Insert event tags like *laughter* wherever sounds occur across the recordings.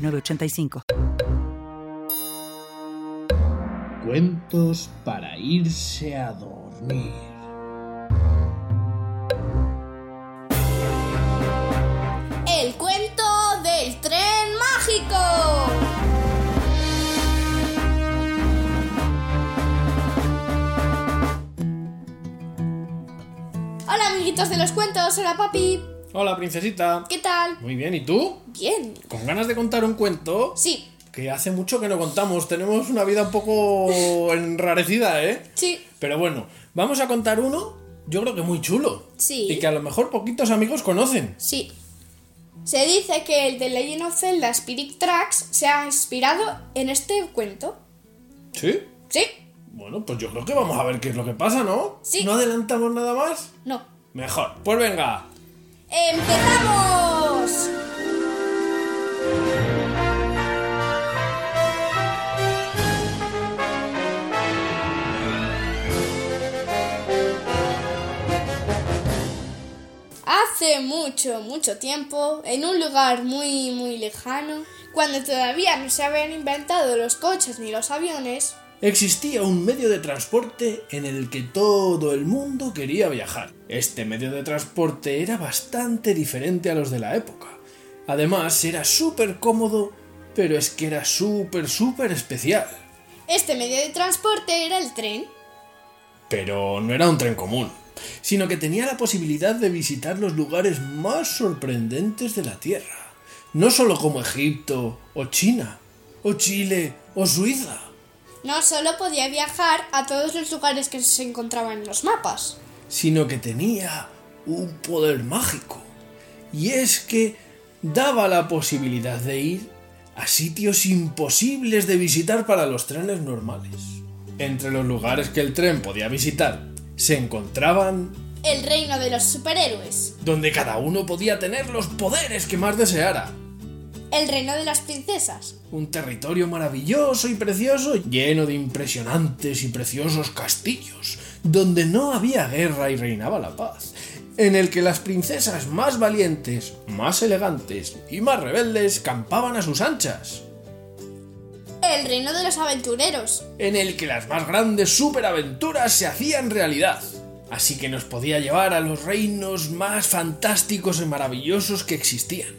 906985. Cuentos para irse a dormir. El cuento del tren mágico. Hola amiguitos de los cuentos, hola papi. Hola, princesita. ¿Qué tal? Muy bien, ¿y tú? Bien. ¿Con ganas de contar un cuento? Sí, Que hace mucho que no contamos. Tenemos una vida un poco *laughs* enrarecida, ¿eh? sí. Pero bueno, vamos a contar uno, yo creo que muy chulo. Sí. Y que a lo mejor poquitos amigos conocen. Sí. Se dice que el de Legend of Zelda Spirit Tracks se ha inspirado en este cuento. ¿Sí? ¿Sí? Bueno, pues yo creo que vamos a ver qué es lo que pasa, ¿no? Sí. ¿No adelantamos nada más? No. Mejor. Pues venga. ¡Empezamos! Hace mucho, mucho tiempo, en un lugar muy, muy lejano, cuando todavía no se habían inventado los coches ni los aviones, Existía un medio de transporte en el que todo el mundo quería viajar. Este medio de transporte era bastante diferente a los de la época. Además, era súper cómodo, pero es que era súper, súper especial. este medio de transporte era el tren. Pero no era un tren común, sino que tenía la posibilidad de visitar los lugares más sorprendentes de la Tierra. No solo como Egipto, o China, o Chile, o Suiza. No solo podía viajar a todos los lugares que se encontraban en los mapas. sino que tenía un poder mágico. Y es que daba la posibilidad de ir a sitios imposibles de visitar para los trenes normales. Entre los lugares que el tren podía visitar se encontraban El reino de los superhéroes. donde cada uno podía tener los poderes que más deseara. El reino de las princesas. Un territorio maravilloso y precioso, lleno de impresionantes y preciosos castillos, donde no había guerra y reinaba la paz, en el que las princesas más valientes, más elegantes y más rebeldes campaban a sus anchas, El reino de los aventureros. en el que las más grandes superaventuras se hacían realidad. Así que nos podía llevar a los reinos más fantásticos y maravillosos que existían.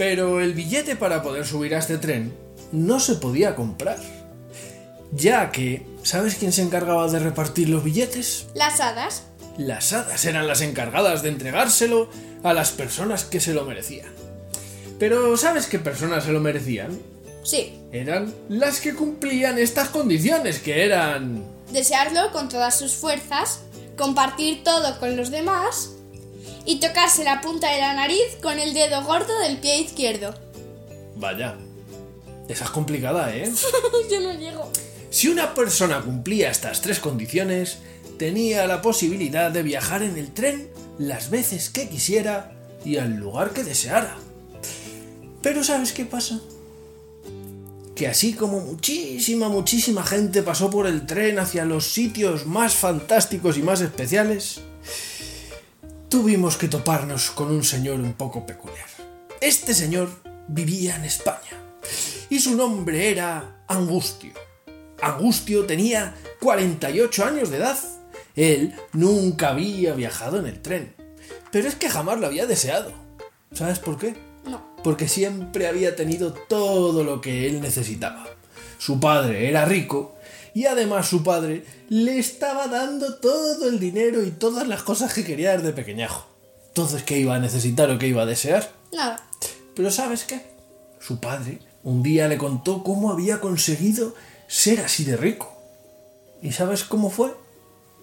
Pero el billete para poder subir a este tren no se podía comprar. Ya que, ¿sabes quién se encargaba de repartir los billetes? Las hadas. Las hadas eran las encargadas de entregárselo a las personas que se lo merecían. Pero ¿sabes qué personas se lo merecían? Sí. Eran las que cumplían estas condiciones, que eran... Desearlo con todas sus fuerzas, compartir todo con los demás y tocarse la punta de la nariz con el dedo gordo del pie izquierdo. Vaya. Esa es complicada, ¿eh? *laughs* Yo no llego. Si una persona cumplía estas tres condiciones, tenía la posibilidad de viajar en el tren las veces que quisiera y al lugar que deseara. Pero ¿sabes qué pasa? Que así como muchísima, muchísima gente pasó por el tren hacia los sitios más fantásticos y más especiales, tuvimos que toparnos con un señor un poco peculiar. Este señor vivía en España y su nombre era Angustio. Angustio tenía 48 años de edad. Él nunca había viajado en el tren, pero es que jamás lo había deseado. ¿Sabes por qué? No. Porque siempre había tenido todo lo que él necesitaba. Su padre era rico y además su padre le estaba dando todo el dinero y todas las cosas que quería desde pequeñajo. Entonces, ¿qué iba a necesitar o qué iba a desear? Nada. Pero ¿sabes qué? Su padre un día le contó cómo había conseguido ser así de rico. ¿Y sabes cómo fue?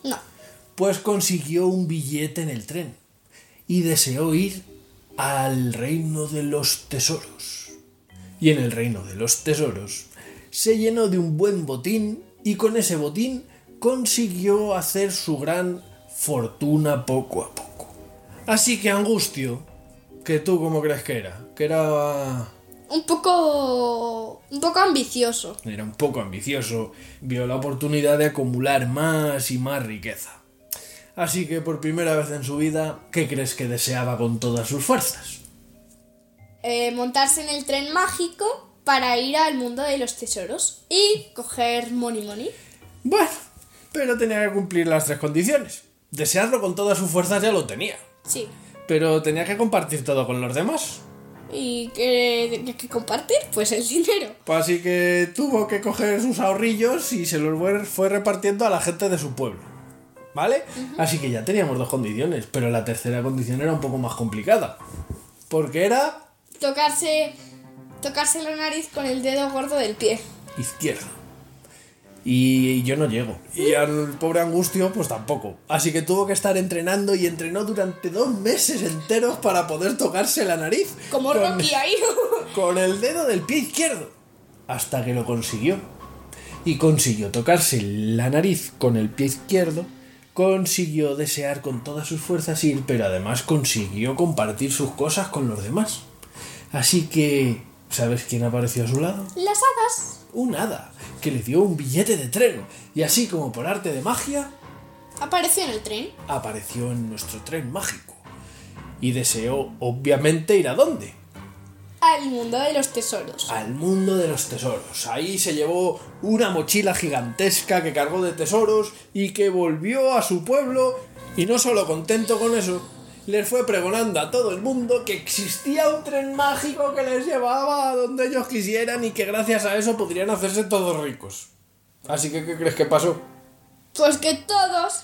No. Pues consiguió un billete en el tren y deseó ir al reino de los tesoros. Y en el reino de los tesoros se llenó de un buen botín y con ese botín consiguió hacer su gran fortuna poco a poco. Así que Angustio, que tú cómo crees que era, que era Un poco. un poco ambicioso. era un poco ambicioso, vio la oportunidad de acumular más y más riqueza. Así que por primera vez en su vida, ¿qué crees que deseaba con todas sus fuerzas? Eh, montarse en el tren mágico para ir al mundo de los tesoros y coger Money Money. Bueno, pero tenía que cumplir las tres condiciones. Desearlo con todas sus fuerzas ya lo tenía, Sí. pero tenía que compartir todo con los demás. ¿Y qué tenía que compartir? Pues el dinero. Pues Así que tuvo que coger sus ahorrillos y se los fue- fue repartiendo a la gente de su pueblo. ¿Vale? Así que ya teníamos dos condiciones, pero la tercera condición era un poco más complicada. Porque era Tocarse. Tocarse la nariz con el dedo gordo del pie. izquierdo. Y yo no llego. Y al pobre Angustio, pues tampoco. Así que tuvo que estar entrenando y entrenó durante dos meses enteros para poder tocarse la nariz. Como con- Rocky ahí. *laughs* con el dedo del pie izquierdo. Hasta que lo consiguió. Y consiguió tocarse la nariz con el pie izquierdo. Consiguió desear con todas sus fuerzas ir, pero además consiguió compartir sus cosas con los demás. Así que, ¿sabes quién apareció a su lado? Las hadas. Un hada, que le dio un billete de tren. Y así como por arte de magia, Apareció en el tren. apareció en nuestro tren mágico. Y deseó, obviamente, ir a dónde? Al mundo de los tesoros. al mundo de los tesoros. Ahí se llevó una mochila gigantesca que cargó de tesoros y que volvió a su pueblo y no solo contento con eso, les fue pregonando a todo el mundo que existía un tren mágico que les llevaba a donde ellos quisieran y que gracias a eso podrían hacerse todos ricos. Así que, ¿qué crees que pasó? Pues que todos.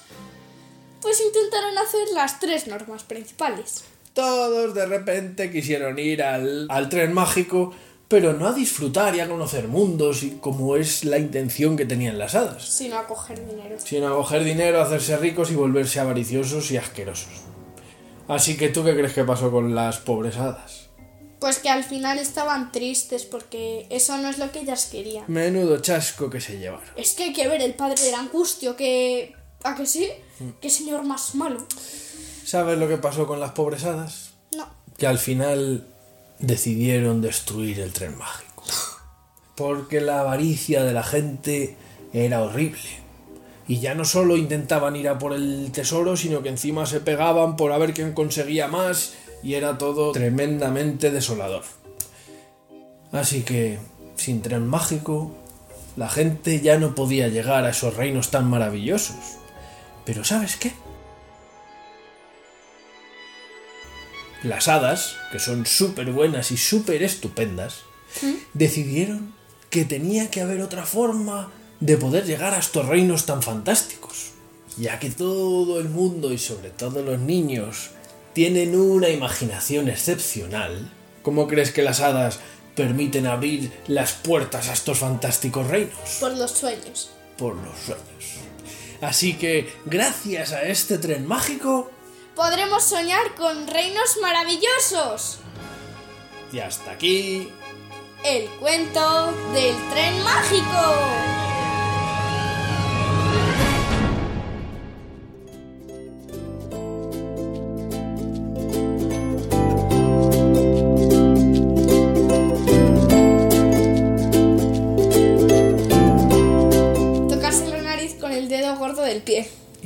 Pues intentaron hacer las tres normas principales. Todos de repente quisieron ir al, al tren mágico, pero no a disfrutar y a conocer mundos y como es la intención que tenían las hadas. Sino a coger dinero. Sino a coger dinero, hacerse ricos y volverse avariciosos y asquerosos. Así que tú qué crees que pasó con las pobres hadas? Pues que al final estaban tristes porque eso no es lo que ellas querían. Menudo chasco que se llevaron. Es que hay que ver el padre del angustio que... ¿A que sí? Qué señor más malo. ¿Sabes lo que pasó con las pobres hadas? No. Que al final decidieron destruir el tren mágico. *laughs* Porque la avaricia de la gente era horrible. Y ya no solo intentaban ir a por el tesoro, sino que encima se pegaban por a ver quién conseguía más y era todo tremendamente desolador. Así que, sin tren mágico, la gente ya no podía llegar a esos reinos tan maravillosos. Pero ¿sabes qué? Las hadas, que son súper buenas y súper estupendas, decidieron que tenía que haber otra forma de poder llegar a estos reinos tan fantásticos. Ya que todo el mundo y sobre todo los niños tienen una imaginación excepcional, ¿cómo crees que las hadas permiten abrir las puertas a estos fantásticos reinos? Por los sueños. Por los sueños. Así que, gracias a este tren mágico, Podremos soñar con reinos maravillosos. y hasta aquí El cuento del tren mágico.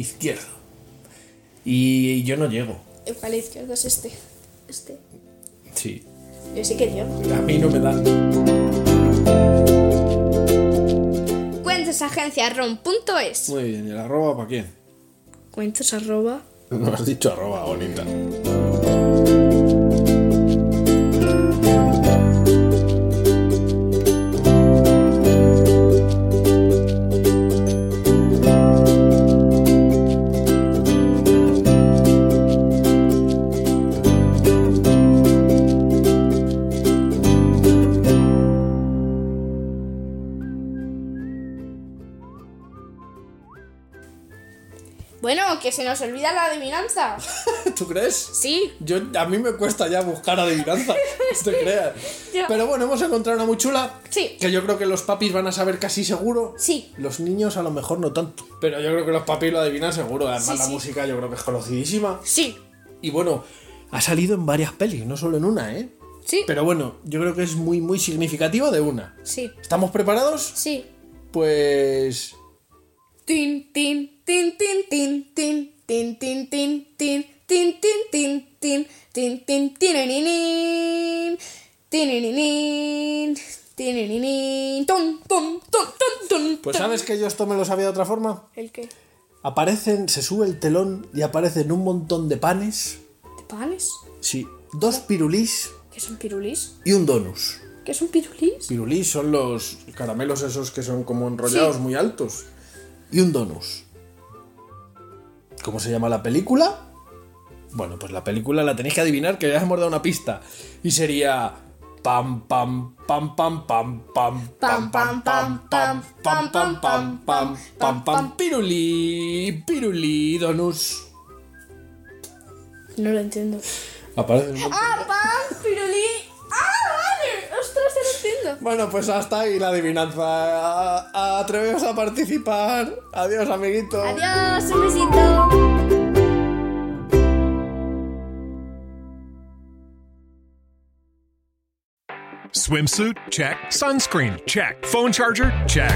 Izquierdo. Y yo no llego. El palo izquierdo es este. Este. Sí. Yo sí que llego. A mí no me dan. Cuentos agencia rom.es. Muy bien, ¿y el arroba para quién? Cuentos arroba. *laughs* No has dicho arroba, bonita. Bueno, que se nos olvida la adivinanza. *laughs* ¿Tú crees? Sí. Yo, a mí me cuesta ya buscar adivinanza, no te *laughs* creas. Yo- Pero bueno, hemos encontrado una muy chula. Sí. Que yo creo que los papis van a saber casi seguro. Sí. Los niños a lo mejor no tanto. Pero yo creo que los papis lo adivinan seguro. Además, Sí, la sí. música yo creo que es conocidísima. Sí. Y bueno, ha salido en varias pelis, no solo en una, ¿eh? Sí. Pero bueno, yo creo que es muy, muy significativo de una. Sí. ¿Estamos preparados? Sí. Pues. Tin, tin, tin, tin, tin, tin, tin, tin, tin, tin, tin, tin, tin, tin, tin, tin, ton, ton, Pues sabes que yo esto me lo sabía de otra forma. ¿El qué? Aparecen, se sube el telón y aparecen un montón de panes. ¿De panes? Sí, dos pirulís ¿Qué es un pirulís? y un donus. ¿Qué es un pirulís? Pirulís son los caramelos esos que son como enrollados Sí. muy altos. Y un donus. ¿Cómo se llama la película? Bueno, pues la película la tenéis que adivinar que ya hemos dado una pista. Y sería pam pam pam pam pam pam pam pam pam pam pam pam pam pam pam pam pirulí pirulí donus. No lo entiendo. Aparece. ¡Ah, pan, Bueno, pues hasta ahí la adivinanza. A- a- Atreveos a participar. Adiós, amiguito. Adiós, un besito. Swimsuit? Check. Sunscreen? Check. Phone charger? Check.